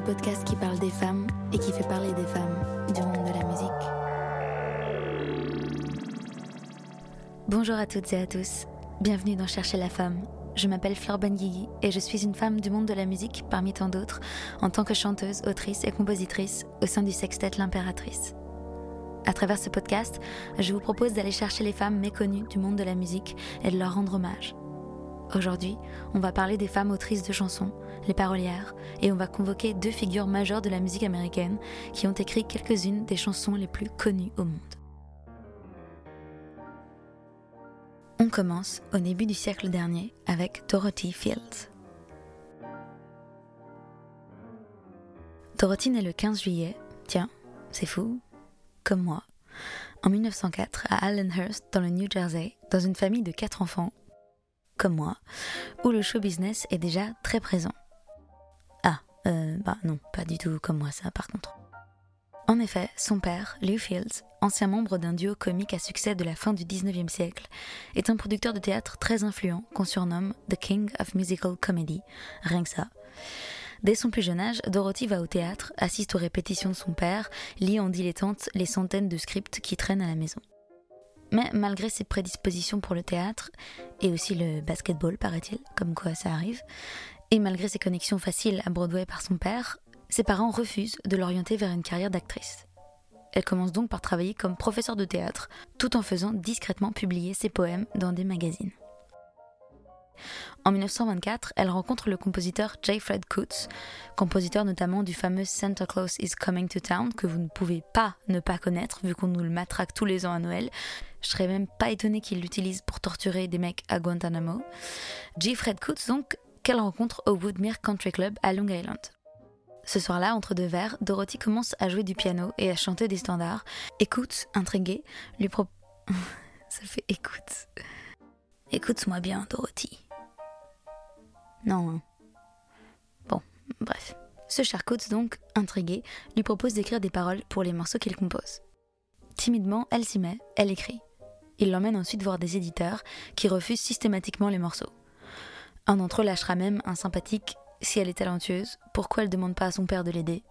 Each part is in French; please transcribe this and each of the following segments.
Le podcast qui parle des femmes et qui fait parler des femmes du monde de la musique. Bonjour à toutes et à tous. Bienvenue dans Chercher la femme. Je m'appelle Fleur Benguigui et je suis une femme du monde de la musique parmi tant d'autres en tant que chanteuse, autrice et compositrice au sein du sextet L'Impératrice. À travers ce podcast, je vous propose d'aller chercher les femmes méconnues du monde de la musique et de leur rendre hommage. Aujourd'hui, on va parler des femmes autrices de chansons, les parolières, et on va convoquer deux figures majeures de la musique américaine qui ont écrit quelques-unes des chansons les plus connues au monde. On commence au début du siècle dernier avec Dorothy Fields. Dorothy naît le 15 juillet, tiens, c'est fou, comme moi, en 1904 à Allenhurst dans le New Jersey, dans une famille de quatre enfants, comme moi, où le show business est déjà très présent. Ah, euh, bah non, pas du tout comme moi ça par contre. En effet, son père, Lew Fields, ancien membre d'un duo comique à succès de la fin du 19e siècle, est un producteur de théâtre très influent qu'on surnomme The King of Musical Comedy, rien que ça. Dès son plus jeune âge, Dorothy va au théâtre, assiste aux répétitions de son père, lit en dilettante les centaines de scripts qui traînent à la maison. Mais malgré ses prédispositions pour le théâtre, et aussi le basketball, paraît-il, comme quoi ça arrive, et malgré ses connexions faciles à Broadway par son père, ses parents refusent de l'orienter vers une carrière d'actrice. Elle commence donc par travailler comme professeure de théâtre, tout en faisant discrètement publier ses poèmes dans des magazines. En 1924, elle rencontre le compositeur J. Fred Coots, compositeur notamment du fameux Santa Claus is Coming to Town, que vous ne pouvez pas ne pas connaître vu qu'on nous le matraque tous les ans à Noël. Je serais même pas étonnée qu'il l'utilise pour torturer des mecs à Guantanamo. J. Fred Coots, donc, qu'elle rencontre au Woodmere Country Club à Long Island? Ce soir-là, entre deux verres, Dorothy commence à jouer du piano et à chanter des standards. Écoute, intriguée, lui propose. Ça fait écoute. Écoute-moi bien, Dorothy. Non. Hein. Bon, bref. Ce cher Coates, donc, intrigué, lui propose d'écrire des paroles pour les morceaux qu'il compose. Timidement, elle s'y met, elle écrit. Il l'emmène ensuite voir des éditeurs qui refusent systématiquement les morceaux. Un d'entre eux lâchera même un sympathique si elle est talentueuse, pourquoi elle ne demande pas à son père de l'aider?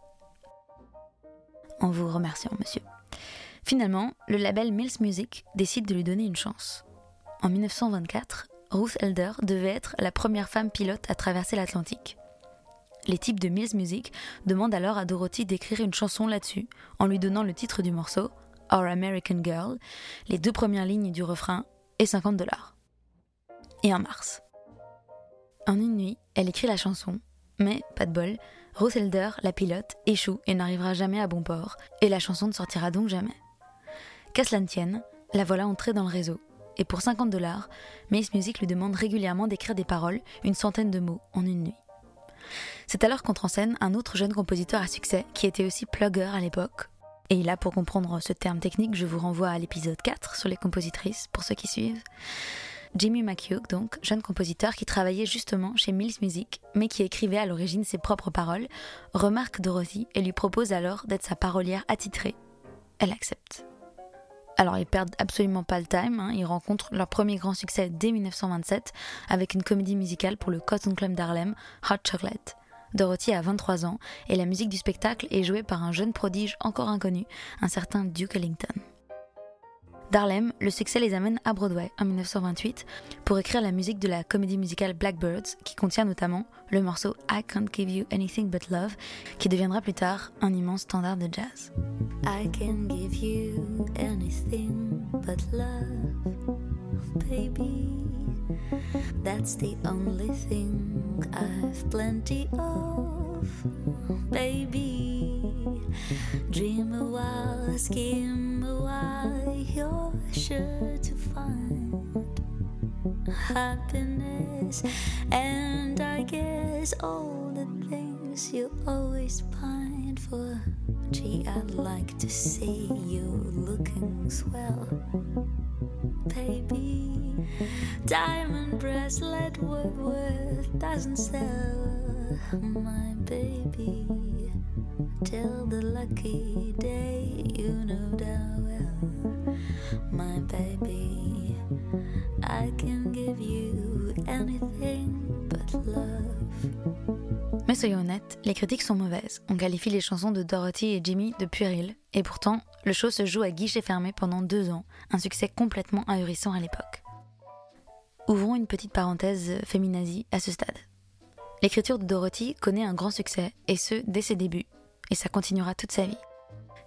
En vous remerciant, monsieur. Finalement, le label Mills Music décide de lui donner une chance. En 1924, Ruth Elder devait être la première femme pilote à traverser l'Atlantique. Les types de Mills Music demandent alors à Dorothy d'écrire une chanson là-dessus, en lui donnant le titre du morceau, Our American Girl, les deux premières lignes du refrain et 50 dollars. Et en mars. En une nuit, elle écrit la chanson, mais, pas de bol, Ruth Elder, la pilote, échoue et n'arrivera jamais à bon port, et la chanson ne sortira donc jamais. Qu'à cela ne tienne, la voilà entrée dans le réseau, et pour 50 dollars, Mace Music lui demande régulièrement d'écrire des paroles, une centaine de mots, en une nuit. C'est alors qu'entre en scène un autre jeune compositeur à succès, qui était aussi plugger à l'époque. Et là, pour comprendre ce terme technique, je vous renvoie à l'épisode 4 sur les compositrices, pour ceux qui suivent. Jimmy McHugh, donc, jeune compositeur qui travaillait justement chez Mills Music, mais qui écrivait à l'origine ses propres paroles, remarque Dorothy et lui propose alors d'être sa parolière attitrée. Elle accepte. Alors ils perdent absolument pas le time, hein. ils rencontrent leur premier grand succès dès 1927 avec une comédie musicale pour le Cotton Club d'Harlem, Hot Chocolate. Dorothy a 23 ans et la musique du spectacle est jouée par un jeune prodige encore inconnu, un certain Duke Ellington. D'Harlem, le succès les amène à Broadway en 1928 pour écrire la musique de la comédie musicale Blackbirds qui contient notamment le morceau I Can't Give You Anything But Love qui deviendra plus tard un immense standard de jazz. I can give you anything but love, baby. That's the only thing I've plenty of, baby. Dream a while, scheme a while, you're sure to find happiness. And I guess all the things you always find for. Gee, I'd like to see you looking swell. Baby, diamond bracelet Woodworth doesn't sell. My baby, till the lucky day, you know well. My baby, I can give you anything but love. Mais soyons honnêtes, les critiques sont mauvaises. On qualifie les chansons de Dorothy et Jimmy de puériles, et pourtant, le show se joue à guichet fermé pendant deux ans, un succès complètement ahurissant à l'époque. Ouvrons une petite parenthèse féminazie à ce stade. L'écriture de Dorothy connaît un grand succès, et ce, dès ses débuts, et ça continuera toute sa vie.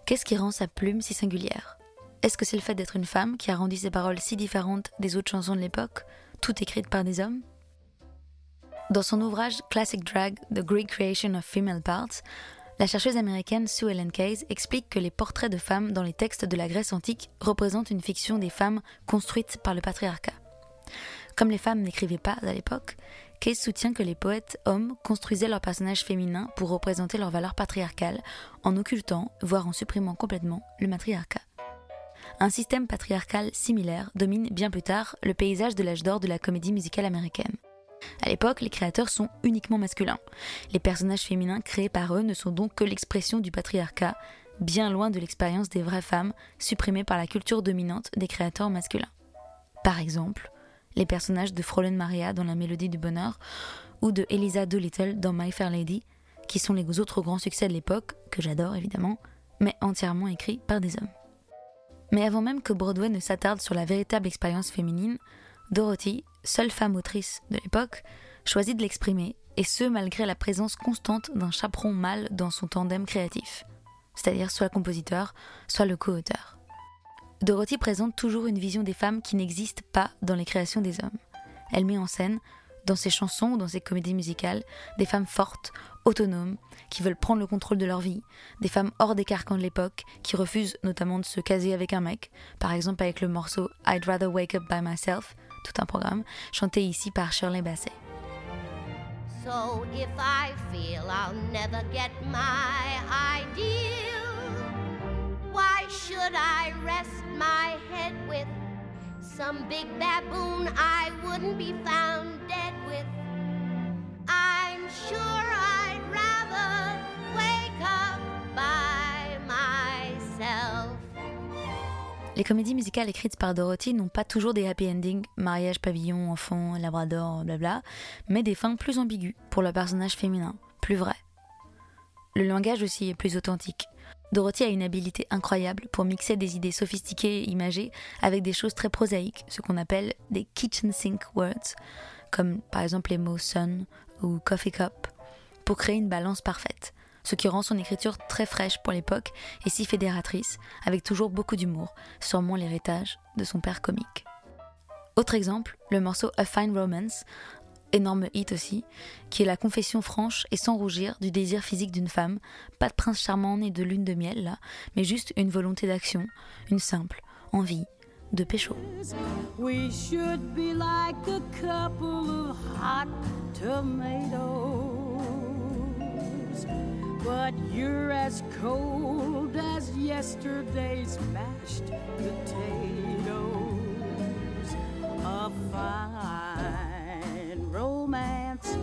Qu'est-ce qui rend sa plume si singulière? Est-ce que c'est le fait d'être une femme qui a rendu ses paroles si différentes des autres chansons de l'époque, toutes écrites par des hommes? Dans son ouvrage Classic Drag, The Great Creation of Female Parts, la chercheuse américaine Sue Ellen Case explique que les portraits de femmes dans les textes de la Grèce antique représentent une fiction des femmes construites par le patriarcat. Comme les femmes n'écrivaient pas à l'époque, Case soutient que les poètes hommes construisaient leurs personnages féminins pour représenter leurs valeurs patriarcales en occultant, voire en supprimant complètement, le matriarcat. Un système patriarcal similaire domine bien plus tard le paysage de l'âge d'or de la comédie musicale américaine. À l'époque, les créateurs sont uniquement masculins. Les personnages féminins créés par eux ne sont donc que l'expression du patriarcat, bien loin de l'expérience des vraies femmes supprimées par la culture dominante des créateurs masculins. Par exemple, les personnages de Fräulein Maria dans La Mélodie du Bonheur ou de Eliza Doolittle dans My Fair Lady, qui sont les autres grands succès de l'époque, que j'adore évidemment, mais entièrement écrits par des hommes. Mais avant même que Broadway ne s'attarde sur la véritable expérience féminine, Dorothy, seule femme autrice de l'époque, choisit de l'exprimer, et ce malgré la présence constante d'un chaperon mâle dans son tandem créatif, c'est-à-dire soit le compositeur, soit le co-auteur. Dorothy présente toujours une vision des femmes qui n'existe pas dans les créations des hommes. Elle met en scène, dans ses chansons ou dans ses comédies musicales, des femmes fortes, autonomes, qui veulent prendre le contrôle de leur vie, des femmes hors des carcans de l'époque, qui refusent notamment de se caser avec un mec, par exemple avec le morceau I'd Rather Wake Up By Myself, tout un programme, chanté ici par Shirley why should I rest my head with? Some big baboon I wouldn't be found dead with? Les comédies musicales écrites par Dorothy n'ont pas toujours des happy endings, mariage, pavillon, enfant, labrador, blabla, mais des fins plus ambiguës pour le personnage féminin, plus vrai. Le langage aussi est plus authentique. Dorothy a une habileté incroyable pour mixer des idées sophistiquées et imagées avec des choses très prosaïques, ce qu'on appelle des kitchen sink words, comme par exemple les mots sun ou coffee cup, pour créer une balance parfaite, ce qui rend son écriture très fraîche pour l'époque et si fédératrice, avec toujours beaucoup d'humour, sûrement l'héritage de son père comique. Autre exemple, le morceau A Fine Romance, énorme hit aussi, qui est la confession franche et sans rougir du désir physique d'une femme, pas de prince charmant né de lune de miel là, mais juste une volonté d'action, une simple envie de pécho. We should be like a couple of hot tomatoes. But you're as cold as yesterday's mashed potatoes. A romance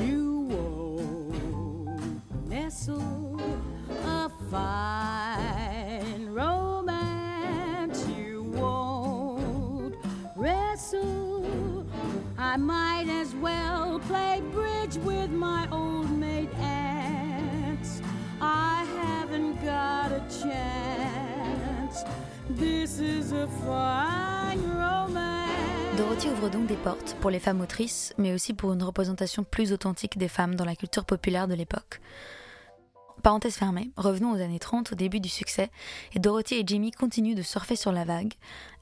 you won't nestle. A fine romance you won't wrestle. I might as well play bridge with my old maid aunts. I haven't got a chance. This is a fine romance. Dorothy ouvre donc des portes pour les femmes autrices, mais aussi pour une représentation plus authentique des femmes dans la culture populaire de l'époque. Parenthèse fermée, revenons aux années 30, au début du succès, et Dorothy et Jimmy continuent de surfer sur la vague.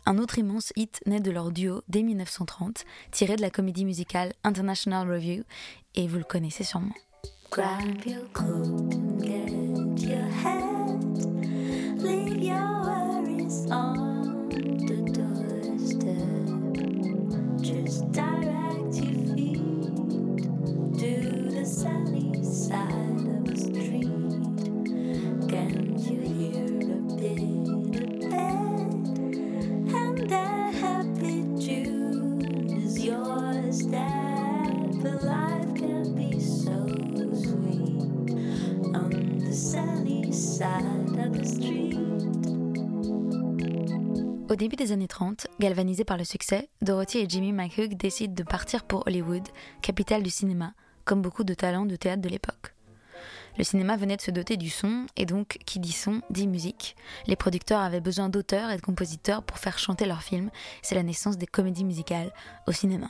Un autre immense hit naît de leur duo dès 1930, tiré de la comédie musicale International Review, et vous le connaissez sûrement. Grab your get your. Leave your worries on début des années 30, galvanisés par le succès, Dorothy et Jimmy McHugh décident de partir pour Hollywood, capitale du cinéma, comme beaucoup de talents de théâtre de l'époque. Le cinéma venait de se doter du son, et donc qui dit son dit musique. Les producteurs avaient besoin d'auteurs et de compositeurs pour faire chanter leurs films, c'est la naissance des comédies musicales au cinéma.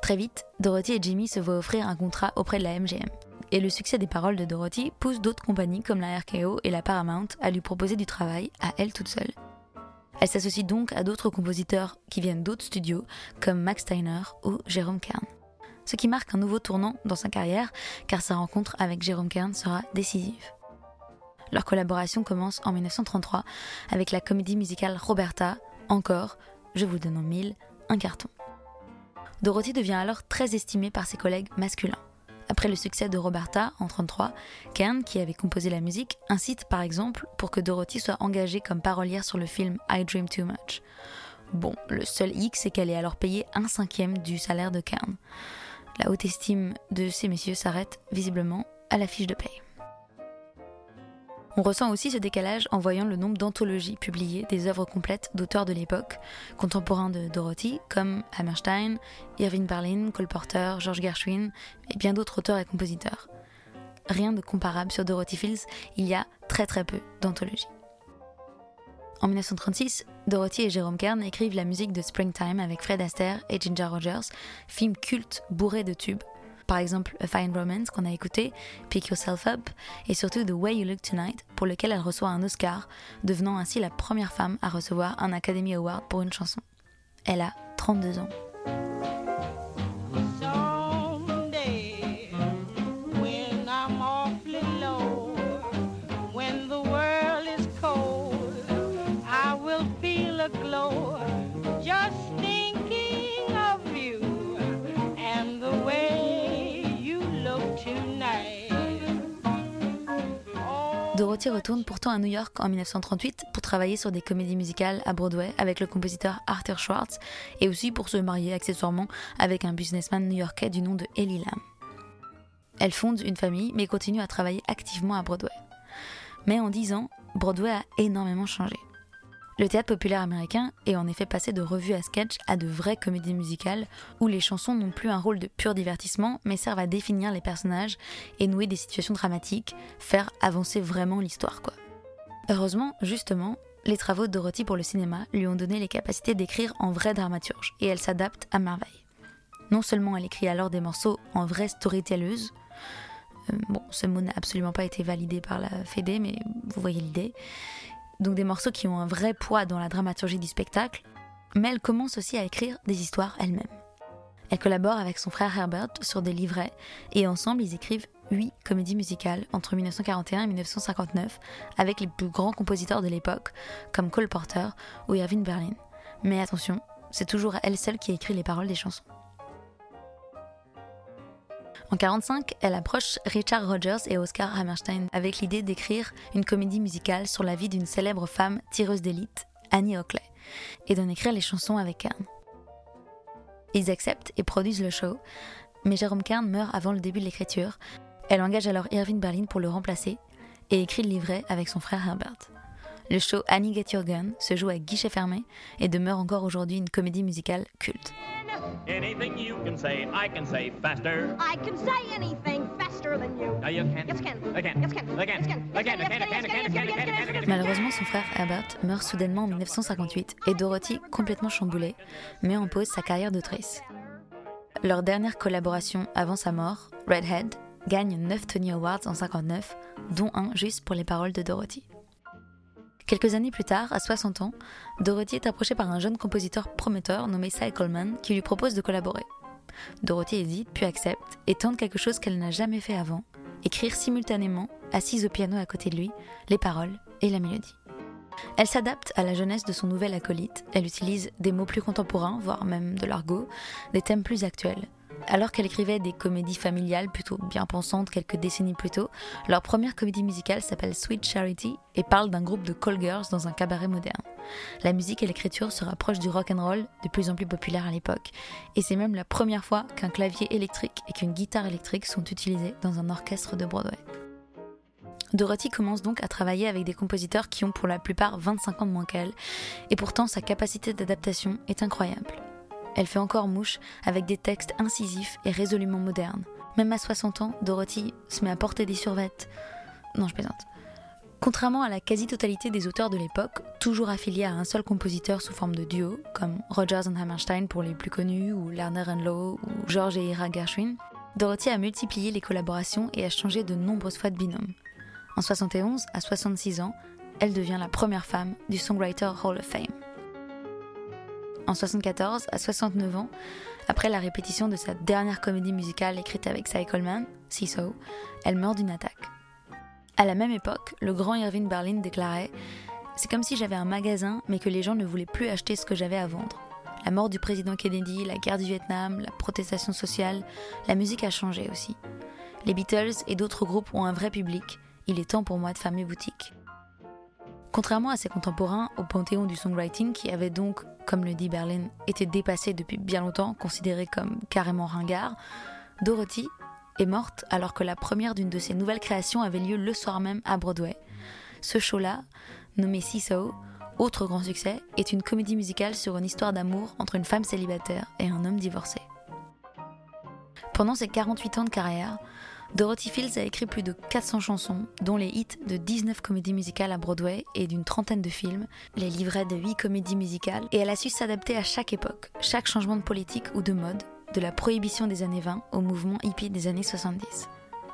Très vite, Dorothy et Jimmy se voient offrir un contrat auprès de la MGM. Et le succès des paroles de Dorothy pousse d'autres compagnies comme la RKO et la Paramount à lui proposer du travail à elle toute seule. Elle s'associe donc à d'autres compositeurs qui viennent d'autres studios comme Max Steiner ou Jérôme Kern. Ce qui marque un nouveau tournant dans sa carrière car sa rencontre avec Jérôme Kern sera décisive. Leur collaboration commence en 1933 avec la comédie musicale Roberta, encore, je vous donne en mille, un carton. Dorothy devient alors très estimée par ses collègues masculins. Après le succès de Roberta en 1933, Kern, qui avait composé la musique, incite par exemple pour que Dorothy soit engagée comme parolière sur le film I Dream Too Much. Bon, le seul hic, c'est qu'elle est alors payée un cinquième du salaire de Kern. La haute estime de ces messieurs s'arrête visiblement à la fiche de paye. On ressent aussi ce décalage en voyant le nombre d'anthologies publiées des œuvres complètes d'auteurs de l'époque, contemporains de Dorothy, comme Hammerstein, Irving Berlin, Cole Porter, George Gershwin et bien d'autres auteurs et compositeurs. Rien de comparable sur Dorothy Fields, il y a très très peu d'anthologies. En 1936, Dorothy et Jérôme Kern écrivent la musique de Springtime avec Fred Astaire et Ginger Rogers, film culte bourré de tubes par exemple A Fine Romance qu'on a écouté, Pick Yourself Up, et surtout The Way You Look Tonight, pour lequel elle reçoit un Oscar, devenant ainsi la première femme à recevoir un Academy Award pour une chanson. Elle a 32 ans. Dorothy retourne pourtant à New York en 1938 pour travailler sur des comédies musicales à Broadway avec le compositeur Arthur Schwartz et aussi pour se marier accessoirement avec un businessman new-yorkais du nom de Ellie Lam. Elle fonde une famille mais continue à travailler activement à Broadway. Mais en 10 ans, Broadway a énormément changé. Le théâtre populaire américain est en effet passé de revues à sketch à de vraies comédies musicales où les chansons n'ont plus un rôle de pur divertissement mais servent à définir les personnages et nouer des situations dramatiques, faire avancer vraiment l'histoire quoi. Heureusement, justement, les travaux de Dorothy pour le cinéma lui ont donné les capacités d'écrire en vraie dramaturge et elle s'adapte à merveille. Non seulement elle écrit alors des morceaux en vraie storytelleuse, euh, bon, ce mot n'a absolument pas été validé par la Fédé, mais vous voyez l'idée donc des morceaux qui ont un vrai poids dans la dramaturgie du spectacle, mais elle commence aussi à écrire des histoires elle-même. Elle collabore avec son frère Herbert sur des livrets et ensemble ils écrivent huit comédies musicales entre 1941 et 1959 avec les plus grands compositeurs de l'époque comme Cole Porter ou Irving Berlin. Mais attention, c'est toujours elle seule qui écrit les paroles des chansons. En 1945, elle approche Richard Rogers et Oscar Hammerstein avec l'idée d'écrire une comédie musicale sur la vie d'une célèbre femme tireuse d'élite, Annie Oakley, et d'en écrire les chansons avec Kern. Ils acceptent et produisent le show, mais Jérôme Kern meurt avant le début de l'écriture. Elle engage alors Irving Berlin pour le remplacer et écrit le livret avec son frère Herbert. Le show Annie Get Your Gun se joue à guichet fermé et demeure encore aujourd'hui une comédie musicale culte. Anything you can say, I can say faster. I can say anything faster than you. No, you can't. Yes, can. I can. Yes, can. I can. I can. I can. I can. Malheureusement, son frère Herbert meurt soudainement en 1958 et Dorothy, complètement chamboulée, met en pause sa carrière d'autrice. Leur dernière collaboration avant sa mort, Redhead, gagne 9 Tony Awards en 59, dont un juste pour les paroles de Dorothy. Quelques années plus tard, à 60 ans, Dorothy est approchée par un jeune compositeur prometteur nommé Cy Coleman qui lui propose de collaborer. Dorothy hésite puis accepte et tente quelque chose qu'elle n'a jamais fait avant, écrire simultanément, assise au piano à côté de lui, les paroles et la mélodie. Elle s'adapte à la jeunesse de son nouvel acolyte, elle utilise des mots plus contemporains, voire même de l'argot, des thèmes plus actuels, alors qu'elle écrivait des comédies familiales plutôt bien pensantes quelques décennies plus tôt, leur première comédie musicale s'appelle Sweet Charity et parle d'un groupe de call girls dans un cabaret moderne. La musique et l'écriture se rapprochent du rock and roll, de plus en plus populaire à l'époque, et c'est même la première fois qu'un clavier électrique et qu'une guitare électrique sont utilisés dans un orchestre de Broadway. Dorothy commence donc à travailler avec des compositeurs qui ont pour la plupart 25 ans de moins qu'elle, et pourtant sa capacité d'adaptation est incroyable. Elle fait encore mouche avec des textes incisifs et résolument modernes. Même à 60 ans, Dorothy se met à porter des survettes. Non, je plaisante. Contrairement à la quasi-totalité des auteurs de l'époque, toujours affiliés à un seul compositeur sous forme de duo, comme Rogers and Hammerstein pour les plus connus, ou Lerner and Lowe, ou George et Ira Gershwin, Dorothy a multiplié les collaborations et a changé de nombreuses fois de binôme. En 71, à 66 ans, elle devient la première femme du Songwriter Hall of Fame. En 74, à 69 ans, après la répétition de sa dernière comédie musicale écrite avec Cy Coleman, Seesaw, elle meurt d'une attaque. À la même époque, le grand Irving Berlin déclarait C'est comme si j'avais un magasin, mais que les gens ne voulaient plus acheter ce que j'avais à vendre. La mort du président Kennedy, la guerre du Vietnam, la protestation sociale, la musique a changé aussi. Les Beatles et d'autres groupes ont un vrai public, il est temps pour moi de fermer boutique. Contrairement à ses contemporains au panthéon du songwriting qui avait donc, comme le dit Berlin, été dépassé depuis bien longtemps, considéré comme carrément ringard, Dorothy est morte alors que la première d'une de ses nouvelles créations avait lieu le soir même à Broadway. Ce show-là, nommé Seesaw, autre grand succès, est une comédie musicale sur une histoire d'amour entre une femme célibataire et un homme divorcé. Pendant ses 48 ans de carrière, Dorothy Fields a écrit plus de 400 chansons, dont les hits de 19 comédies musicales à Broadway et d'une trentaine de films, les livrets de 8 comédies musicales, et elle a su s'adapter à chaque époque, chaque changement de politique ou de mode, de la prohibition des années 20 au mouvement hippie des années 70.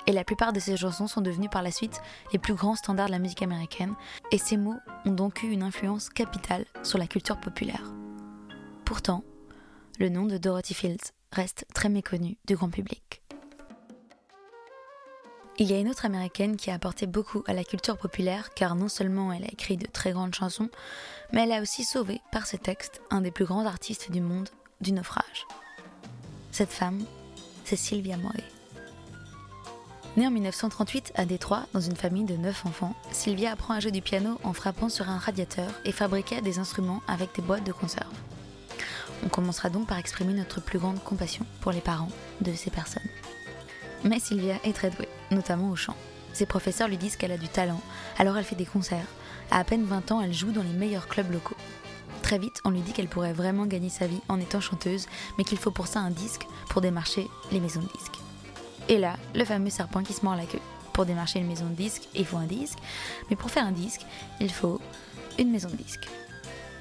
Et la plupart de ses chansons sont devenues par la suite les plus grands standards de la musique américaine, et ces mots ont donc eu une influence capitale sur la culture populaire. Pourtant, le nom de Dorothy Fields reste très méconnu du grand public. Il y a une autre américaine qui a apporté beaucoup à la culture populaire car non seulement elle a écrit de très grandes chansons, mais elle a aussi sauvé par ses textes un des plus grands artistes du monde du naufrage. Cette femme, c'est Sylvia Moy. Née en 1938 à Détroit dans une famille de 9 enfants, Sylvia apprend à jouer du piano en frappant sur un radiateur et fabriquait des instruments avec des boîtes de conserve. On commencera donc par exprimer notre plus grande compassion pour les parents de ces personnes. Mais Sylvia est très douée, notamment au chant. Ses professeurs lui disent qu'elle a du talent, alors elle fait des concerts. À à peine 20 ans, elle joue dans les meilleurs clubs locaux. Très vite, on lui dit qu'elle pourrait vraiment gagner sa vie en étant chanteuse, mais qu'il faut pour ça un disque pour démarcher les maisons de disques. Et là, le fameux serpent qui se mord la queue. Pour démarcher une maison de disques, il faut un disque, mais pour faire un disque, il faut une maison de disques.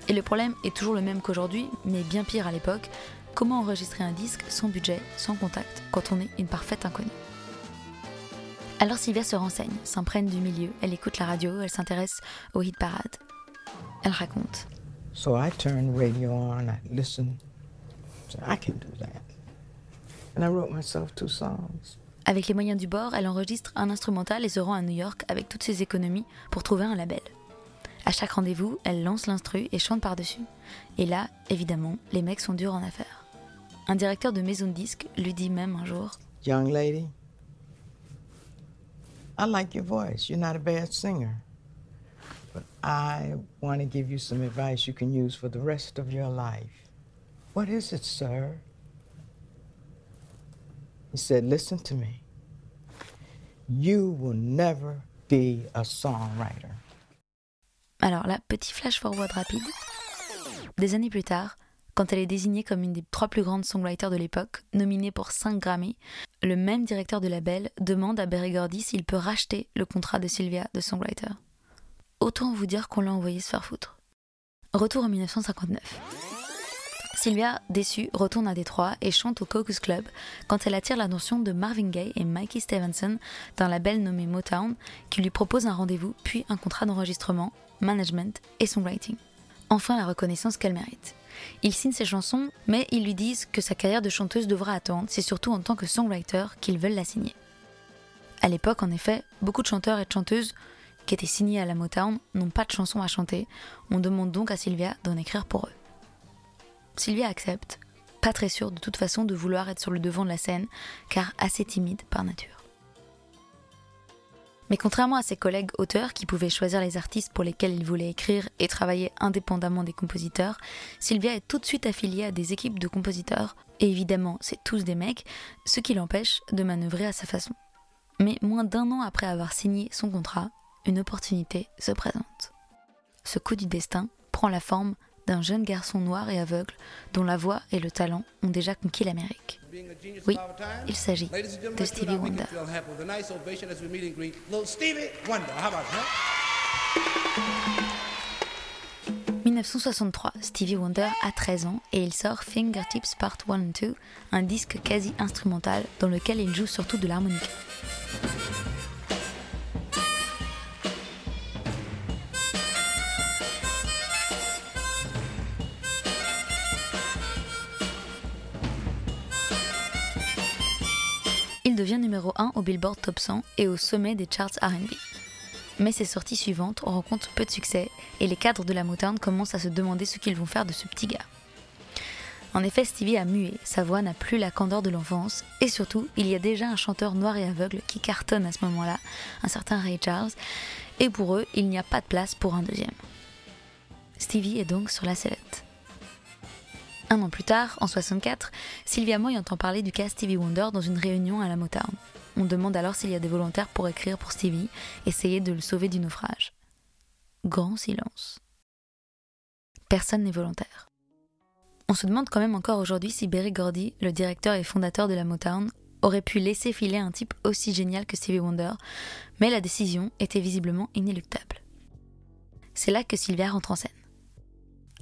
Et le problème est toujours le même qu'aujourd'hui, mais bien pire à l'époque, Comment enregistrer un disque sans budget, sans contact, quand on est une parfaite inconnue? Alors Sylvia se renseigne, s'imprègne du milieu, elle écoute la radio, elle s'intéresse au hit parade. Elle raconte. So I turned radio on, I listened, so I can do that. And I wrote myself two songs. Avec les moyens du bord, elle enregistre un instrumental et se rend à New York avec toutes ses économies pour trouver un label. À chaque rendez-vous, elle lance l'instru et chante par-dessus. Et là, évidemment, les mecs sont durs en affaires. Un directeur de maison de disques lui dit même un jour Young lady, I like your voice. You're not a bad singer. But I want to give you some advice you can use for the rest of your life. What is it, sir? He said, Listen to me. You will never be a songwriter. Alors là, petit flash forward rapide. Des années plus tard, quand elle est désignée comme une des trois plus grandes songwriters de l'époque, nominée pour 5 Grammy, le même directeur de label demande à Berry Gordy s'il peut racheter le contrat de Sylvia de songwriter. Autant vous dire qu'on l'a envoyé se faire foutre. Retour en 1959. Sylvia, déçue, retourne à Détroit et chante au Caucus Club quand elle attire l'attention de Marvin Gaye et Mikey Stevenson d'un label nommé Motown qui lui propose un rendez-vous puis un contrat d'enregistrement, management et songwriting. Enfin la reconnaissance qu'elle mérite. Il signe ses chansons, mais ils lui disent que sa carrière de chanteuse devra attendre, c'est surtout en tant que songwriter qu'ils veulent la signer. À l'époque, en effet, beaucoup de chanteurs et de chanteuses qui étaient signés à la Motown n'ont pas de chansons à chanter, on demande donc à Sylvia d'en écrire pour eux. Sylvia accepte, pas très sûre de toute façon de vouloir être sur le devant de la scène, car assez timide par nature. Mais contrairement à ses collègues auteurs qui pouvaient choisir les artistes pour lesquels ils voulaient écrire et travailler indépendamment des compositeurs, Sylvia est tout de suite affiliée à des équipes de compositeurs, et évidemment c'est tous des mecs, ce qui l'empêche de manœuvrer à sa façon. Mais moins d'un an après avoir signé son contrat, une opportunité se présente. Ce coup du destin prend la forme d'un jeune garçon noir et aveugle dont la voix et le talent ont déjà conquis l'Amérique. Oui, il s'agit de Stevie Wonder. 1963, Stevie Wonder a 13 ans et il sort Fingertips Part 1 and 2, un disque quasi instrumental dans lequel il joue surtout de l'harmonica. Devient numéro 1 au Billboard Top 100 et au sommet des charts RB. Mais ses sorties suivantes rencontrent peu de succès et les cadres de la Motown commencent à se demander ce qu'ils vont faire de ce petit gars. En effet, Stevie a mué, sa voix n'a plus la candeur de l'enfance, et surtout, il y a déjà un chanteur noir et aveugle qui cartonne à ce moment-là, un certain Ray Charles, et pour eux, il n'y a pas de place pour un deuxième. Stevie est donc sur la sellette. Un an plus tard, en 64, Sylvia Moy entend parler du cas Stevie Wonder dans une réunion à la Motown. On demande alors s'il y a des volontaires pour écrire pour Stevie, essayer de le sauver du naufrage. Grand silence. Personne n'est volontaire. On se demande quand même encore aujourd'hui si Berry Gordy, le directeur et fondateur de la Motown, aurait pu laisser filer un type aussi génial que Stevie Wonder, mais la décision était visiblement inéluctable. C'est là que Sylvia rentre en scène.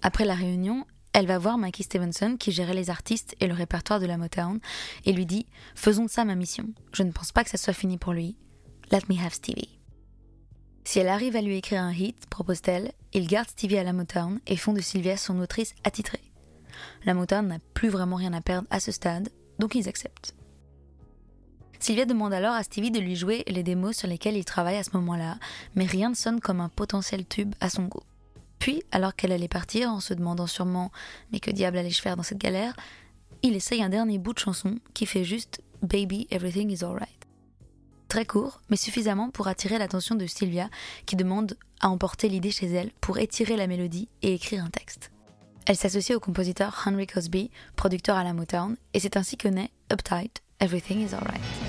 Après la réunion, elle va voir Mikey Stevenson, qui gérait les artistes et le répertoire de la Motown, et lui dit Faisons de ça ma mission. Je ne pense pas que ça soit fini pour lui. Let me have Stevie. Si elle arrive à lui écrire un hit, propose-t-elle, il garde Stevie à la Motown et font de Sylvia son autrice attitrée. La Motown n'a plus vraiment rien à perdre à ce stade, donc ils acceptent. Sylvia demande alors à Stevie de lui jouer les démos sur lesquelles il travaille à ce moment-là, mais rien ne sonne comme un potentiel tube à son goût. Puis, alors qu'elle allait partir, en se demandant sûrement Mais que diable allais-je faire dans cette galère il essaye un dernier bout de chanson qui fait juste Baby, everything is alright. Très court, mais suffisamment pour attirer l'attention de Sylvia, qui demande à emporter l'idée chez elle pour étirer la mélodie et écrire un texte. Elle s'associe au compositeur Henry Cosby, producteur à la Motown, et c'est ainsi que naît Uptight, Everything is Alright.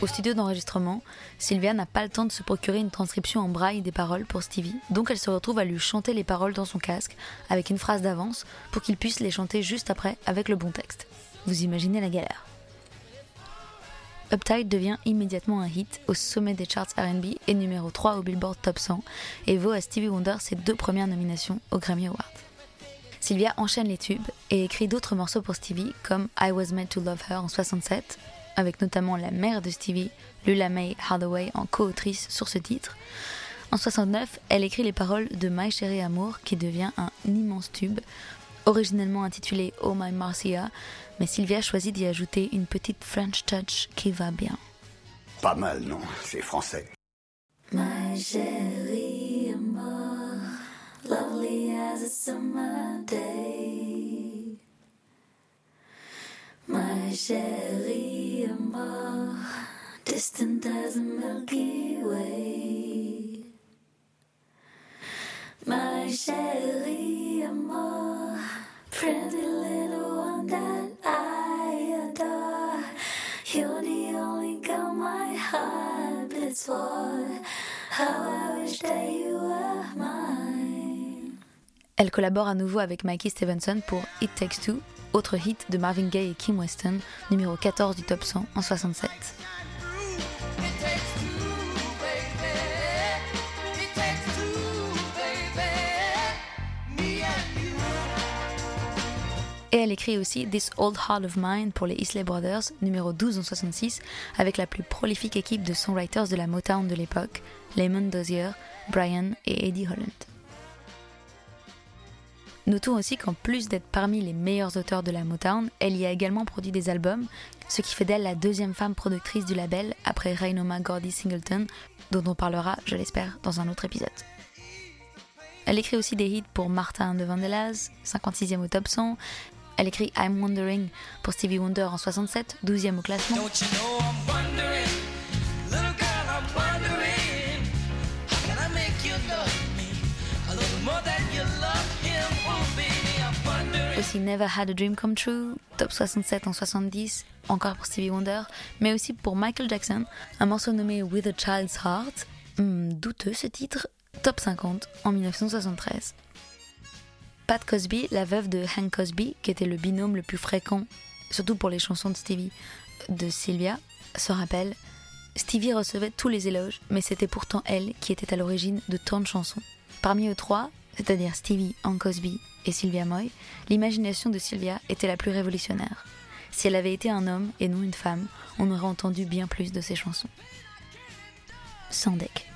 Au studio d'enregistrement, Sylvia n'a pas le temps de se procurer une transcription en braille des paroles pour Stevie, donc elle se retrouve à lui chanter les paroles dans son casque, avec une phrase d'avance, pour qu'il puisse les chanter juste après avec le bon texte. Vous imaginez la galère. Uptight devient immédiatement un hit au sommet des charts RB et numéro 3 au Billboard Top 100 et vaut à Stevie Wonder ses deux premières nominations aux Grammy Awards. Sylvia enchaîne les tubes et écrit d'autres morceaux pour Stevie comme I Was Meant to Love Her en 67, avec notamment la mère de Stevie, Lula May Hardaway, en co-autrice sur ce titre. En 69, elle écrit les paroles de My Chérie Amour, qui devient un immense tube, originellement intitulé Oh My Marcia, mais Sylvia choisit d'y ajouter une petite French touch qui va bien. Pas mal, non C'est français. My chérie amour, lovely as a summer day. My chérie amour, distant as a Milky Way. My chérie amour, pretty little one that I adore. You're the only girl my heart beats for. How I wish that you were mine. Elle collabore à nouveau avec Mikey Stevenson pour It Takes Two, autre hit de Marvin Gaye et Kim Weston, numéro 14 du top 100 en 67. Et elle écrit aussi This Old Heart of Mine pour les Isley Brothers, numéro 12 en 66, avec la plus prolifique équipe de songwriters de la Motown de l'époque, Lemon Dozier, Brian et Eddie Holland. Notons aussi qu'en plus d'être parmi les meilleurs auteurs de la Motown, elle y a également produit des albums, ce qui fait d'elle la deuxième femme productrice du label après Rainoma Gordy Singleton, dont on parlera, je l'espère, dans un autre épisode. Elle écrit aussi des hits pour Martin de Vandellas, 56e au top 100. Elle écrit I'm Wondering pour Stevie Wonder en 67, 12e au classement. Aussi Never Had a Dream Come True, top 67 en 70, encore pour Stevie Wonder, mais aussi pour Michael Jackson, un morceau nommé With a Child's Heart, Hmm, douteux ce titre, top 50 en 1973. Pat Cosby, la veuve de Hank Cosby, qui était le binôme le plus fréquent, surtout pour les chansons de Stevie, de Sylvia, se rappelle Stevie recevait tous les éloges, mais c'était pourtant elle qui était à l'origine de tant de chansons. Parmi eux trois, c'est-à-dire Stevie, Hank Cosby et Sylvia Moy, l'imagination de Sylvia était la plus révolutionnaire. Si elle avait été un homme et non une femme, on aurait entendu bien plus de ses chansons. Sandek.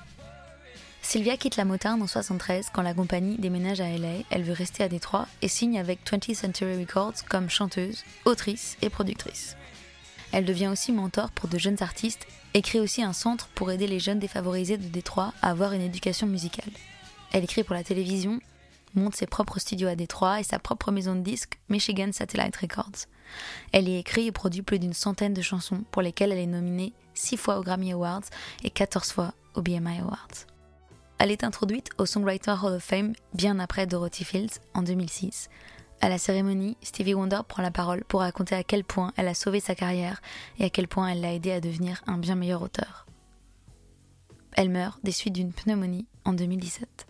Sylvia quitte la Motown en 73 quand la compagnie déménage à LA. Elle veut rester à Détroit et signe avec 20th Century Records comme chanteuse, autrice et productrice. Elle devient aussi mentor pour de jeunes artistes et crée aussi un centre pour aider les jeunes défavorisés de Détroit à avoir une éducation musicale. Elle écrit pour la télévision, monte ses propres studios à Détroit et sa propre maison de disques, Michigan Satellite Records. Elle y écrit et produit plus d'une centaine de chansons pour lesquelles elle est nominée 6 fois aux Grammy Awards et 14 fois aux BMI Awards. Elle est introduite au Songwriter Hall of Fame bien après Dorothy Fields en 2006. À la cérémonie, Stevie Wonder prend la parole pour raconter à quel point elle a sauvé sa carrière et à quel point elle l'a aidé à devenir un bien meilleur auteur. Elle meurt des suites d'une pneumonie en 2017.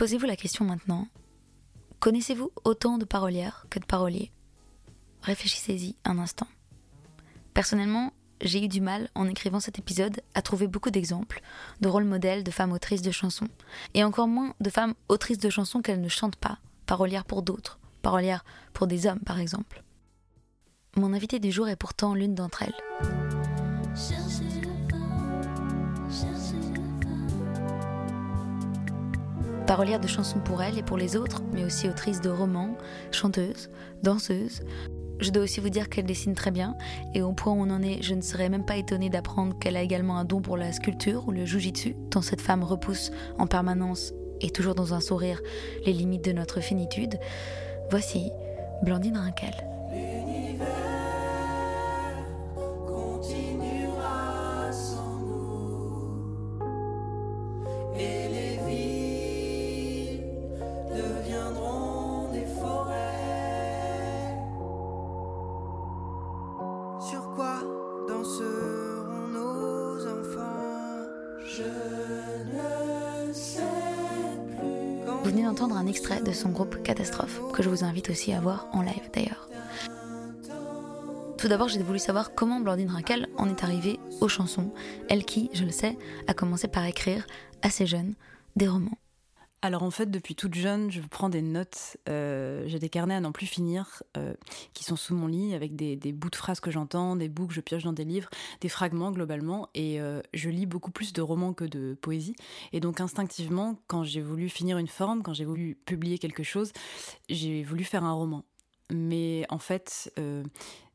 Posez-vous la question maintenant. Connaissez-vous autant de parolières que de paroliers? Réfléchissez-y un instant. Personnellement, j'ai eu du mal, en écrivant cet épisode, à trouver beaucoup d'exemples de rôles modèles de femmes autrices de chansons, et encore moins de femmes autrices de chansons qu'elles ne chantent pas, parolières pour d'autres, parolières pour des hommes par exemple. Mon invitée du jour est pourtant l'une d'entre elles. Parolière de chansons pour elle et pour les autres, mais aussi autrice de romans, chanteuse, danseuse. Je dois aussi vous dire qu'elle dessine très bien, et au point où on en est, je ne serais même pas étonnée d'apprendre qu'elle a également un don pour la sculpture ou le jujitsu, tant cette femme repousse en permanence, et toujours dans un sourire, les limites de notre finitude. Voici Blandine Rinkel. Invite aussi à voir en live d'ailleurs. Tout d'abord, j'ai voulu savoir comment Blandine Rinkel en est arrivée aux chansons, elle qui, je le sais, a commencé par écrire, assez jeune, des romans. Alors en fait, depuis toute jeune, je prends des notes. euh, J'ai des carnets à n'en plus finir euh, qui sont sous mon lit avec des, bouts de phrases que j'entends, des bouts que je pioche dans des livres, des fragments globalement. Et euh, je lis beaucoup plus de romans que de poésie. Et donc instinctivement, quand j'ai voulu finir une forme, quand j'ai voulu publier quelque chose, j'ai voulu faire un roman. Mais en fait,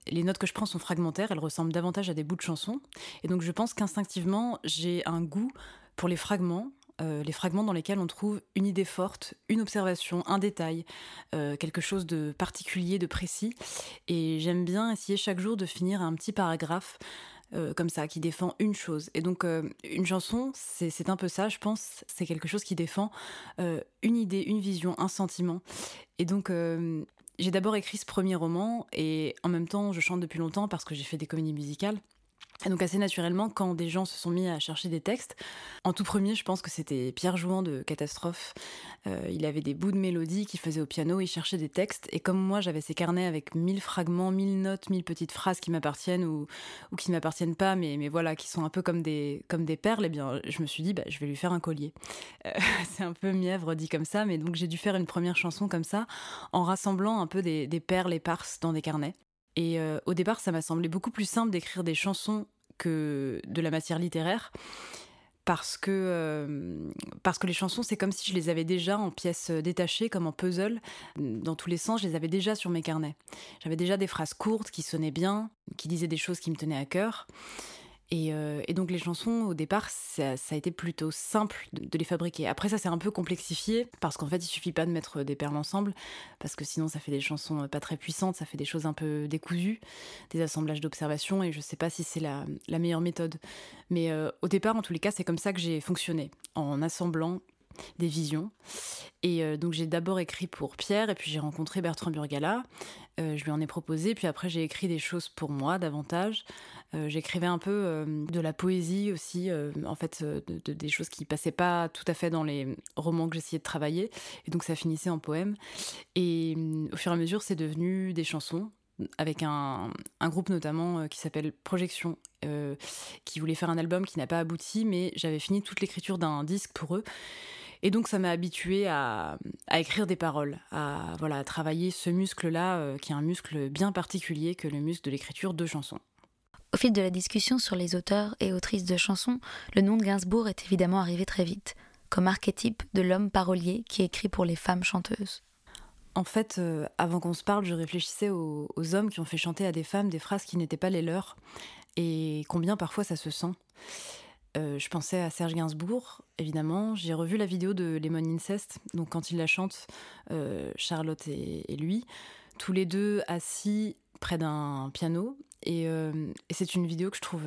les notes que je prends sont fragmentaires, elles ressemblent davantage à des bouts de chansons. Et donc je pense qu'instinctivement, j'ai un goût pour les fragments, euh, les fragments dans lesquels on trouve une idée forte, une observation, un détail, euh, quelque chose de particulier, de précis. Et j'aime bien essayer chaque jour de finir un petit paragraphe euh, comme ça, qui défend une chose. Et donc, une chanson, c'est un peu ça, je pense. C'est quelque chose qui défend une idée, une vision, un sentiment. Et donc, j'ai d'abord écrit ce premier roman, et en même temps, je chante depuis longtemps parce que j'ai fait des comédies musicales. Et donc assez naturellement, quand des gens se sont mis à chercher des textes, en tout premier, je pense que c'était Pierre Jouan de Catastrophe. Euh, il avait des bouts de mélodie qu'il faisait au piano, il cherchait des textes. Et comme moi, j'avais ces carnets avec mille fragments, mille notes, mille petites phrases qui m'appartiennent ou, ou qui ne m'appartiennent pas, mais, voilà, qui sont un peu comme des, comme des perles, et bien, je me suis dit, bah, je vais lui faire un collier. Euh, c'est un peu mièvre dit comme ça, mais donc j'ai dû faire une première chanson comme ça, en rassemblant un peu des perles éparses dans des carnets. Et euh, au départ, ça m'a semblé beaucoup plus simple d'écrire des chansons que de la matière littéraire. Parce que, euh, parce que les chansons, c'est comme si je les avais déjà en pièces détachées, comme en puzzle. Dans tous les sens, je les avais déjà sur mes carnets. J'avais déjà des phrases courtes qui sonnaient bien, qui disaient des choses qui me tenaient à cœur. Et, euh, et donc les chansons, au départ, ça, a été plutôt simple de, les fabriquer. Après, ça s'est un peu complexifié, parce qu'en fait, il suffit pas de mettre des perles ensemble, parce que sinon, ça fait des chansons euh, pas très puissantes, ça fait des choses un peu décousues, des assemblages d'observations, et je sais pas si c'est la, meilleure méthode. Mais euh, au départ, en tous les cas, c'est comme ça que j'ai fonctionné, en assemblant des visions. Et euh, donc j'ai d'abord écrit pour Pierre, et puis j'ai rencontré Bertrand Burgala. Euh, je lui en ai proposé, puis après j'ai écrit des choses pour moi davantage. Euh, J'écrivais un peu de la poésie aussi, en fait, de, de- des choses qui passaient pas tout à fait dans les romans que j'essayais de travailler, et donc ça finissait en poème. Et hum, au fur et à mesure, c'est devenu des chansons avec un, un groupe notamment qui s'appelle Projection, qui voulait faire un album qui n'a pas abouti, mais j'avais fini toute l'écriture d'un disque pour eux. Et donc ça m'a habitué à, à écrire des paroles, à voilà à travailler ce muscle-là, euh, qui est un muscle bien particulier que le muscle de l'écriture de chansons. Au fil de la discussion sur les auteurs et autrices de chansons, le nom de Gainsbourg est évidemment arrivé très vite, comme archétype de l'homme parolier qui écrit pour les femmes chanteuses. En fait, euh, avant qu'on se parle, je réfléchissais aux, aux hommes qui ont fait chanter à des femmes des phrases qui n'étaient pas les leurs, et combien parfois ça se sent. Euh, je pensais à Serge Gainsbourg, évidemment. J'ai revu la vidéo de Lemon Incest, donc quand il la chante, euh, Charlotte et, lui, tous les deux assis près d'un piano. Et, euh, c'est une vidéo que je trouve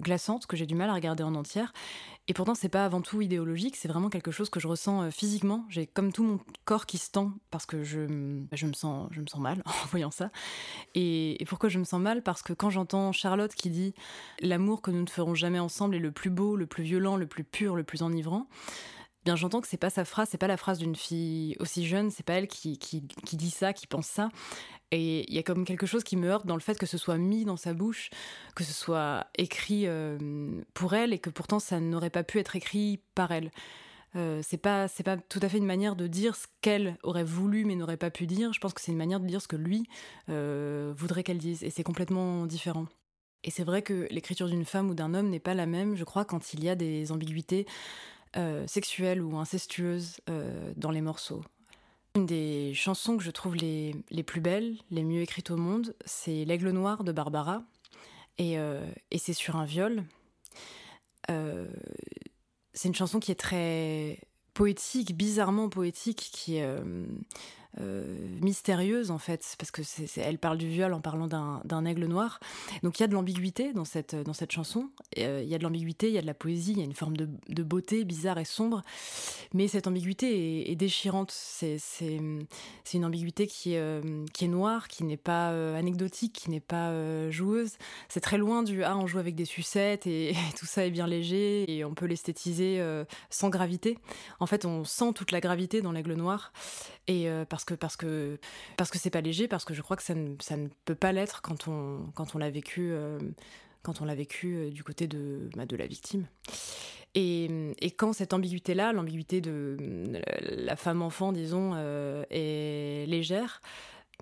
glaçante, que j'ai du mal à regarder en entière. Et pourtant, c'est pas avant tout idéologique, c'est vraiment quelque chose que je ressens euh, physiquement. J'ai comme tout mon corps qui se tend parce que je, je, me, sens, je me sens mal en voyant ça. Et pourquoi je me sens mal? Parce que quand j'entends Charlotte qui dit L'amour que nous ne ferons jamais ensemble est le plus beau, le plus violent, le plus pur, le plus enivrant. Bien, j'entends que c'est pas sa phrase, c'est pas la phrase d'une fille aussi jeune, c'est pas elle qui, qui, qui dit ça, qui pense ça. Et il y a comme quelque chose qui me heurte dans le fait que ce soit mis dans sa bouche, que ce soit écrit euh, pour elle et que pourtant ça n'aurait pas pu être écrit par elle. Euh, c'est pas c'est pas tout à fait une manière de dire ce qu'elle aurait voulu mais n'aurait pas pu dire. Je pense que c'est une manière de dire ce que lui euh, voudrait qu'elle dise et c'est complètement différent. Et c'est vrai que l'écriture d'une femme ou d'un homme n'est pas la même, je crois, quand il y a des ambiguïtés euh, sexuelles ou incestueuses euh, dans les morceaux. Une des chansons que je trouve les, les plus belles, les mieux écrites au monde, c'est L'Aigle Noir de Barbara. Et, euh, et c'est sur un viol. C'est une chanson qui est très poétique, bizarrement poétique, qui mystérieuse en fait, parce que c'est, elle parle du viol en parlant d'un, aigle noir. Donc il y a de l'ambiguïté dans cette, dans cette chanson. Euh, Il y a de l'ambiguïté, il y a de la poésie, il y a une forme de, beauté bizarre et sombre. Mais cette ambiguïté est, déchirante. C'est, une ambiguïté qui est, euh, qui est noire, qui n'est pas euh, anecdotique, qui n'est pas euh, joueuse. C'est très loin du ah on joue avec des sucettes et, tout ça est bien léger et on peut l'esthétiser euh, sans gravité. En fait, on sent toute la gravité dans l'aigle noir et euh, parce que parce que parce que c'est pas léger, parce que je crois que ça ne, ça ne peut pas l'être quand on quand on l'a vécu euh, quand on l'a vécu euh, du côté de bah, de la victime. Et, et quand cette ambiguïté-là, l'ambiguïté de la femme-enfant, disons, euh, est légère,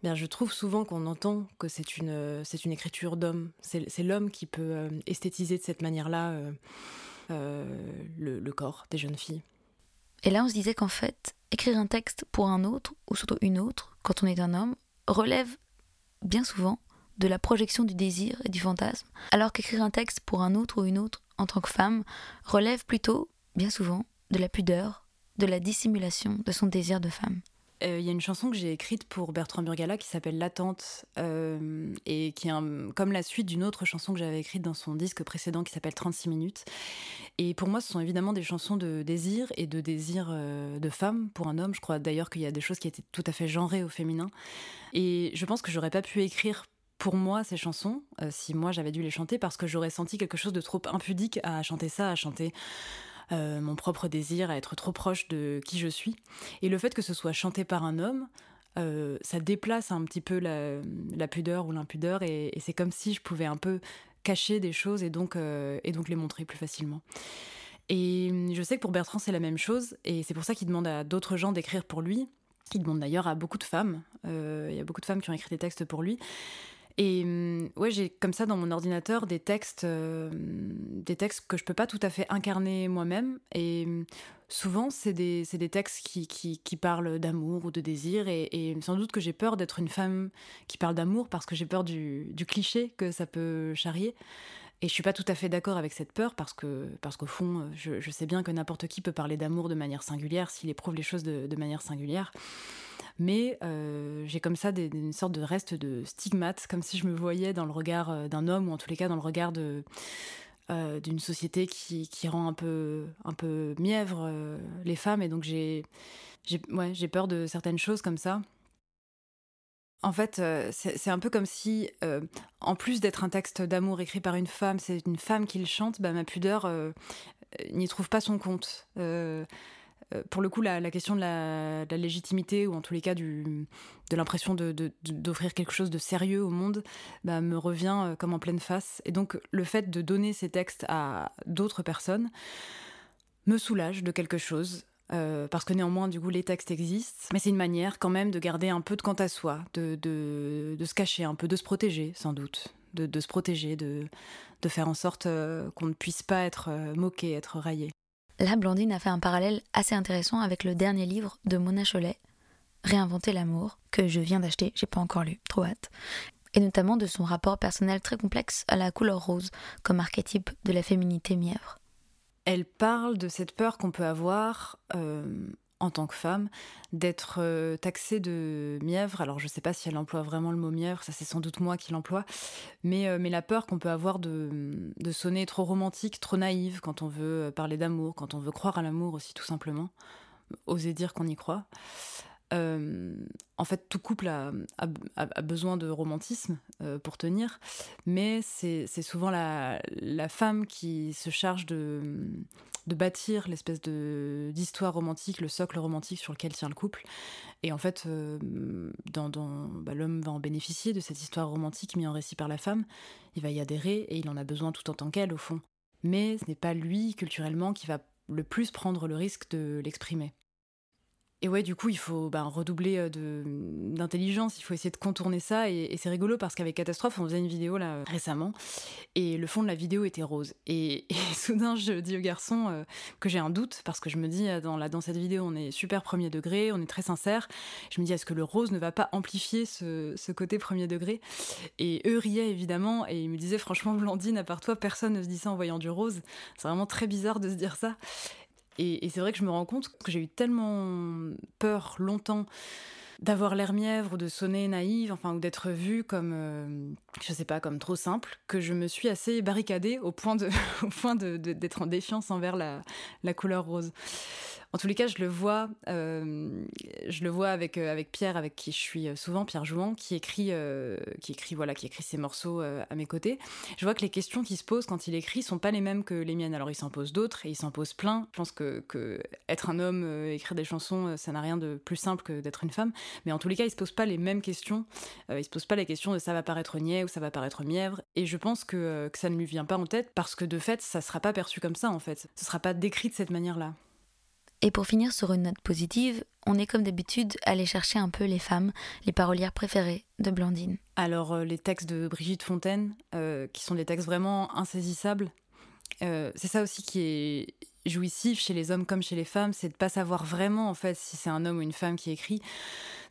bien, je trouve souvent qu'on entend que c'est une, c'est une écriture d'homme. C'est l'homme qui peut esthétiser de cette manière-là le, le corps des jeunes filles. Et là, on se disait qu'en fait, écrire un texte pour un autre, ou surtout une autre, quand on est un homme, relève bien souvent de la projection du désir et du fantasme, alors qu'écrire un texte pour un autre ou une autre en tant que femme relève plutôt, bien souvent, de la pudeur, de la dissimulation de son désir de femme. Euh, Il y a une chanson que j'ai écrite pour Bertrand Burgala qui s'appelle L'attente euh, et qui est comme la suite d'une autre chanson que j'avais écrite dans son disque précédent qui s'appelle 36 minutes. Et pour moi, ce sont évidemment des chansons de désir et de désir euh, de femme pour un homme. Je crois d'ailleurs qu'il y a des choses qui étaient tout à fait genrées au féminin. Et je pense que j'aurais pas pu écrire pour moi ces chansons si moi j'avais dû les chanter parce que j'aurais senti quelque chose de trop impudique à chanter ça, à chanter euh, mon propre désir, à être trop proche de qui je suis. Et le fait que ce soit chanté par un homme, euh, ça déplace un petit peu la, la pudeur ou l'impudeur et, c'est comme si je pouvais un peu cacher des choses et donc, euh, et donc les montrer plus facilement. Et je sais que pour Bertrand c'est la même chose et c'est pour ça qu'il demande à d'autres gens d'écrire pour lui. Il demande d'ailleurs à beaucoup de femmes. Il y a beaucoup de femmes qui ont écrit des textes pour lui. Et hum, ouais, j'ai comme ça dans mon ordinateur des textes, euh, des textes que je peux pas tout à fait incarner moi-même. Et hum, souvent, c'est des, textes qui, parlent d'amour ou de désir. Et, sans doute que j'ai peur d'être une femme qui parle d'amour parce que j'ai peur du, cliché que ça peut charrier. Et je suis pas tout à fait d'accord avec cette peur parce que parce qu'au fond, je, sais bien que n'importe qui peut parler d'amour de manière singulière s'il éprouve les choses de manière singulière. Mais euh, j'ai comme ça des, une sorte de reste de stigmate, comme si je me voyais dans le regard euh, d'un homme ou en tous les cas dans le regard euh, d'une société qui, qui rend un peu un peu mièvre les femmes et donc j'ai ouais, peur de certaines choses comme ça. En fait, c'est un peu comme si, en plus d'être un texte d'amour écrit par une femme, c'est une femme qui le chante, bah, ma pudeur n'y trouve pas son compte. Euh, pour le coup, la, la question de la, légitimité, ou en tous les cas de l'impression d'offrir quelque chose de sérieux au monde, bah, me revient euh, comme en pleine face. Et donc, le fait de donner ces textes à d'autres personnes me soulage de quelque chose. euh, parce que néanmoins, du coup, les textes existent. Mais c'est une manière quand même de garder un peu de quant à soi, de, de, se cacher un peu, de se protéger, sans doute. De, se protéger, de, de faire en sorte qu'on ne puisse pas être moqué, être raillé. Là, Blandine a fait un parallèle assez intéressant avec le dernier livre de Mona Cholet, Réinventer l'amour, que je viens d'acheter, j'ai pas encore lu, trop hâte. Et notamment de son rapport personnel très complexe à la couleur rose, comme archétype de la féminité mièvre. Elle parle de cette peur qu'on peut avoir euh, en tant que femme d'être euh, taxée de mièvre. Alors je sais pas si elle emploie vraiment le mot mièvre, ça c'est sans doute moi qui l'emploie, mais, euh, mais la peur qu'on peut avoir de, de sonner trop romantique, trop naïve quand on veut parler d'amour, quand on veut croire à l'amour aussi tout simplement, oser dire qu'on y croit. Euh, en fait, tout couple a, besoin de romantisme euh, pour tenir, mais c'est souvent la, femme qui se charge de, bâtir l'espèce d'histoire romantique, le socle romantique sur lequel tient le couple. Et en fait, euh, bah, l'homme va en bénéficier de cette histoire romantique mise en récit par la femme. Il va y adhérer et il en a besoin tout en tant qu'elle, au fond. Mais ce n'est pas lui, culturellement, qui va le plus prendre le risque de l'exprimer. Et ouais, du coup, il faut ben, redoubler euh, de- d'intelligence, il faut essayer de contourner ça. Et, c'est rigolo parce qu'avec Catastrophe, on faisait une vidéo là récemment, et le fond de la vidéo était rose. Et, soudain, je dis au garçon euh, que j'ai un doute, parce que je me dis, euh, dans, la, dans cette vidéo, on est super premier degré, on est très sincère. Je me dis, est-ce que le rose ne va pas amplifier ce, ce côté premier degré? Et eux riaient évidemment, et ils me disaient, franchement, Blandine, à part toi, personne ne se dit ça en voyant du rose. C'est vraiment très bizarre de se dire ça. Et, c'est vrai que je me rends compte que j'ai eu tellement peur longtemps d'avoir l'air mièvre ou de sonner naïve, enfin, ou d'être vue comme, euh, je sais pas, comme trop simple, que je me suis assez barricadée au point de, d'être en défiance envers la couleur rose. En tous les cas, je le vois, euh, je le vois avec euh, avec Pierre, avec qui je suis euh, souvent, Pierre Jouan, qui écrit, qui écrit voilà, qui écrit ses morceaux à mes côtés. Je vois que les questions qu'il se pose quand il écrit sont pas les mêmes que les miennes. Alors il s'en pose d'autres et il s'en pose plein. Je pense que, que être un homme, écrire des chansons, ça n'a rien de plus simple que d'être une femme. Mais en tous les cas, il se pose pas les mêmes questions. Il se pose pas la question de ça va paraître niais ou ça va paraître mièvre. Et je pense que, que ça ne lui vient pas en tête parce que de fait, ça sera pas perçu comme ça en fait. Ce sera pas décrit de cette manière-là. Et pour finir sur une note positive, on est comme d'habitude allé chercher un peu les femmes, les parolières préférées de Blandine. Alors, euh, les textes de Brigitte Fontaine, euh, qui sont des textes vraiment insaisissables, euh, c'est ça aussi qui est jouissif chez les hommes comme chez les femmes, c'est de pas savoir vraiment en fait si c'est un homme ou une femme qui écrit.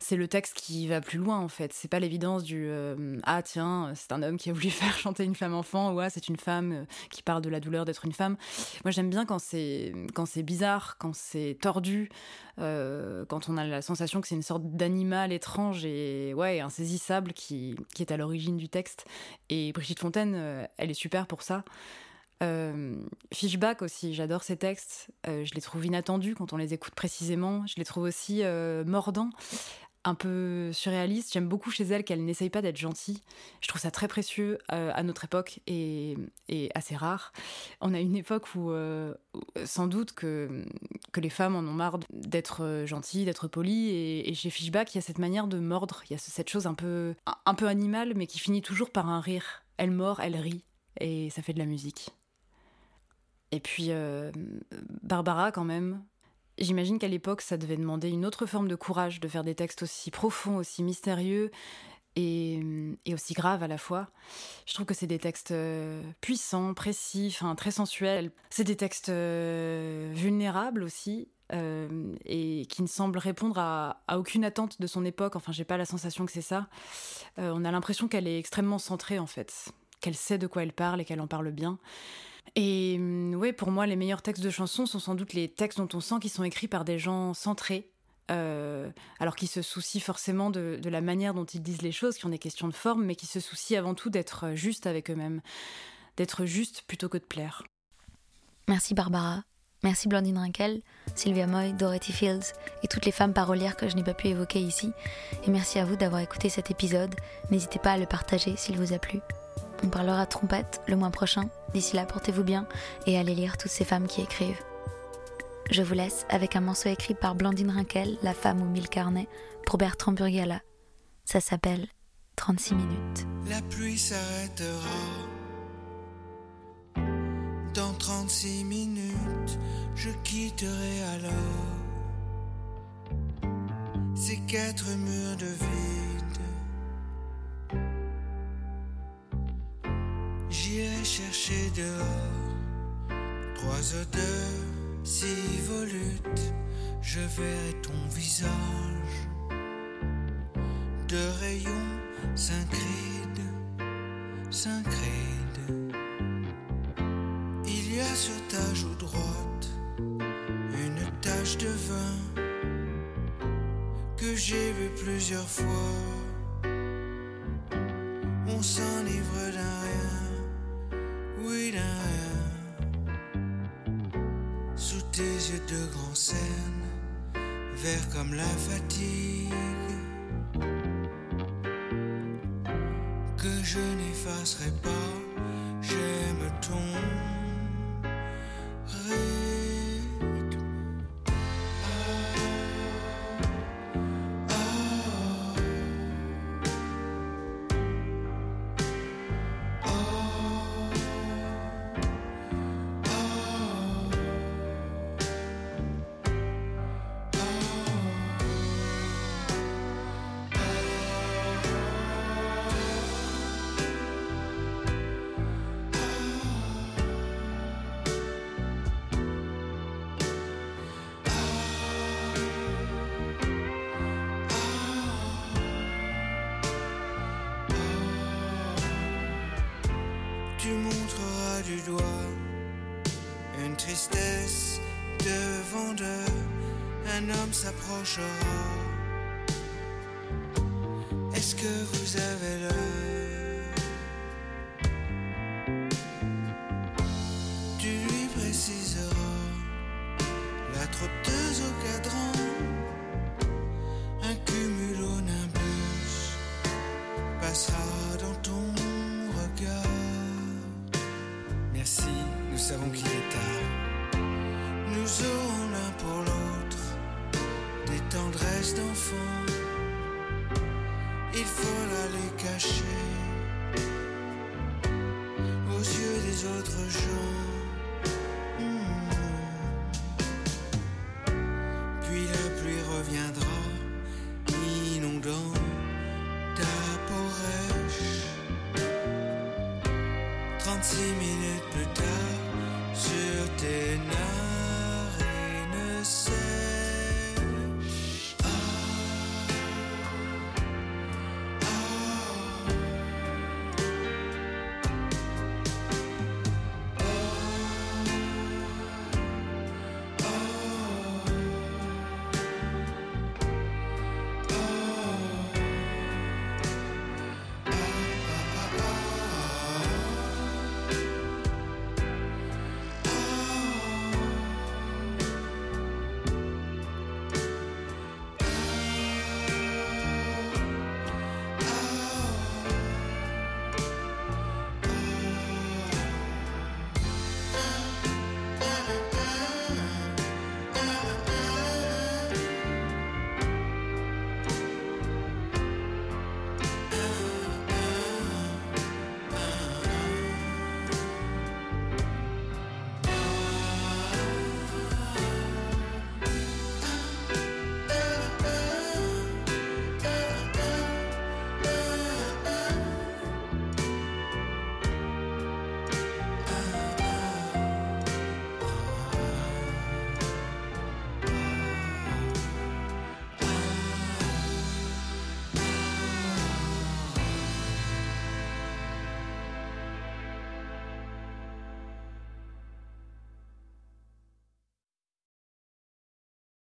C'est le texte qui va plus loin en fait. C'est pas l'évidence du euh, ah tiens c'est un homme qui a voulu faire chanter une femme enfant ou ah c'est une femme euh, qui parle de la douleur d'être une femme. Moi j'aime bien quand c'est quand c'est bizarre, quand c'est tordu, euh, quand on a la sensation que c'est une sorte d'animal étrange et ouais insaisissable qui qui est à l'origine du texte. Et Brigitte Fontaine, elle est super pour ça. Euh, Fishback aussi, j'adore ces textes. Euh, je les trouve inattendus quand on les écoute précisément. Je les trouve aussi euh, mordants, un peu surréalistes. J'aime beaucoup chez elle qu'elle n'essaye pas d'être gentille. Je trouve ça très précieux à notre époque et, assez rare. On a une époque où, sans doute que, les femmes en ont marre d'être gentilles, d'être polies. Et, chez Fishback, il y a cette manière de mordre. Il y a ce- cette chose un peu, un peu animale, mais qui finit toujours par un rire. Elle mord, elle rit. Et ça fait de la musique. Et puis euh, Barbara quand même. J'imagine qu'à l'époque, ça devait demander une autre forme de courage de faire des textes aussi profonds, aussi mystérieux et, aussi graves à la fois. Je trouve que c'est des textes euh, puissants, précis, enfin très sensuels. C'est des textes euh, vulnérables aussi. et qui ne semblent répondre à, aucune attente de son époque. Enfin, j'ai pas la sensation que c'est ça. On a l'impression qu'elle est extrêmement centrée en fait, qu'elle sait de quoi elle parle et qu'elle en parle bien. Et hum, ouais, pour moi, les meilleurs textes de chansons sont sans doute les textes dont on sent qu'ils sont écrits par des gens centrés, euh, alors qui se soucient forcément de, de, la manière dont ils disent les choses, qui ont des questions de forme, mais qui se soucient avant tout d'être juste avec eux-mêmes, d'être juste plutôt que de plaire. Merci Barbara. Merci Blandine Rinkel, Sylvia Moy, Dorothy Fields et toutes les femmes parolières que je n'ai pas pu évoquer ici. Et merci à vous d'avoir écouté cet épisode. N'hésitez pas à le partager s'il vous a plu. On parlera trompette le mois prochain. D'ici là, portez-vous bien et allez lire toutes ces femmes qui écrivent. Je vous laisse avec un morceau écrit par Blandine Rinkel, la femme aux mille carnets, pour Bertrand Burgala. Ça s'appelle 36 minutes. La pluie s'arrêtera dans 36 minutes, je quitterai alors ces quatre murs de vide. Chercher dehors trois odeurs si volutes. Je verrai ton visage de rayons syncrides. Comme la fatigue. Un homme s'approchera.